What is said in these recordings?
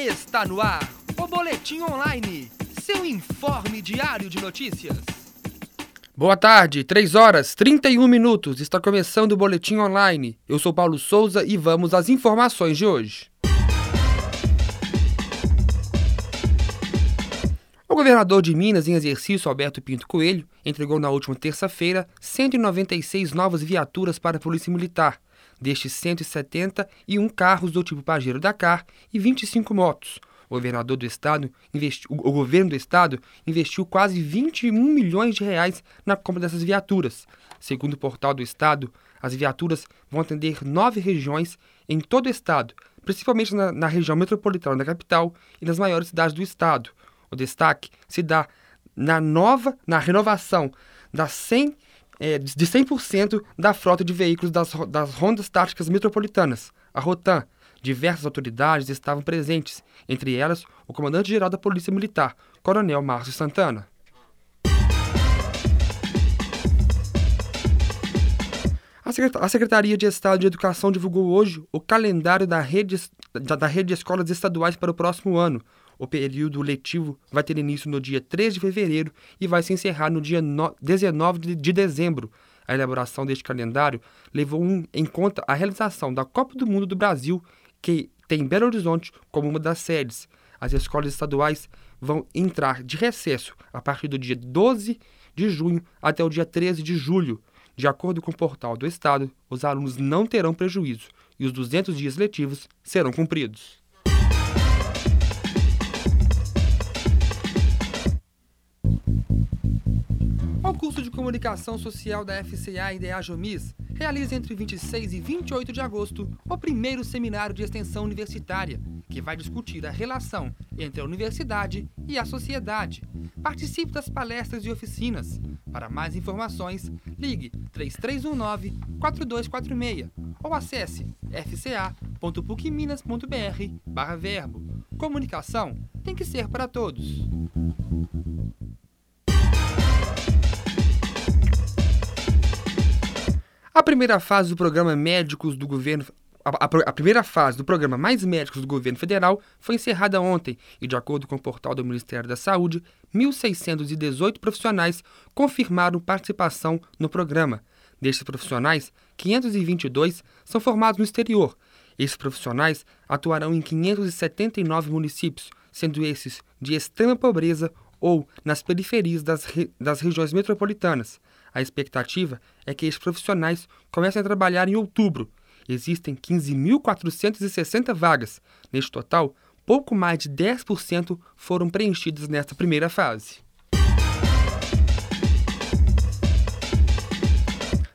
Está no ar o Boletim Online, seu informe diário de notícias. Boa tarde, 3 horas 31 minutos. Está começando o Boletim Online. Eu sou Paulo Souza e vamos às informações de hoje. O governador de Minas, em exercício, Alberto Pinto Coelho, entregou na última terça-feira 196 novas viaturas para a Polícia Militar, destes 171 carros do tipo Pajero Dakar e 25 motos. O governador do estado investi... o governo do estado investiu quase 21 milhões de reais na compra dessas viaturas. Segundo o portal do estado, as viaturas vão atender nove regiões em todo o estado, principalmente na, na região metropolitana da capital e nas maiores cidades do estado. O destaque se dá na nova, na renovação das 100, é, de 100% da frota de veículos das, das rondas táticas metropolitanas, a Rotan. Diversas autoridades estavam presentes, entre elas o comandante-geral da Polícia Militar, Coronel Márcio Santana. A Secretaria de Estado de Educação divulgou hoje o calendário da rede, da rede de escolas estaduais para o próximo ano, o período letivo vai ter início no dia 3 de fevereiro e vai se encerrar no dia 19 de dezembro. A elaboração deste calendário levou em conta a realização da Copa do Mundo do Brasil, que tem Belo Horizonte como uma das sedes. As escolas estaduais vão entrar de recesso a partir do dia 12 de junho até o dia 13 de julho. De acordo com o portal do Estado, os alunos não terão prejuízo e os 200 dias letivos serão cumpridos. Comunicação Social da FCA e da Ajomis realiza entre 26 e 28 de agosto o primeiro seminário de extensão universitária, que vai discutir a relação entre a universidade e a sociedade. Participe das palestras e oficinas. Para mais informações, ligue 3319-4246 ou acesse fca.pucminas.br verbo. Comunicação tem que ser para todos. A primeira fase do programa Médicos do Governo a, a, a, primeira fase do programa Mais Médicos do Governo Federal foi encerrada ontem e, de acordo com o portal do Ministério da Saúde, 1.618 profissionais confirmaram participação no programa. Destes profissionais, 522 são formados no exterior. Esses profissionais atuarão em 579 municípios, sendo esses de extrema pobreza ou nas periferias das, re... das regiões metropolitanas. A expectativa é que esses profissionais comecem a trabalhar em outubro. Existem 15.460 vagas. Neste total, pouco mais de 10% foram preenchidas nesta primeira fase.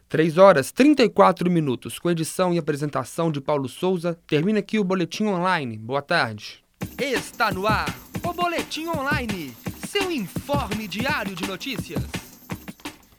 3 horas 34 minutos, com edição e apresentação de Paulo Souza. Termina aqui o Boletim Online. Boa tarde. Está no ar o Boletim Online, seu informe diário de notícias.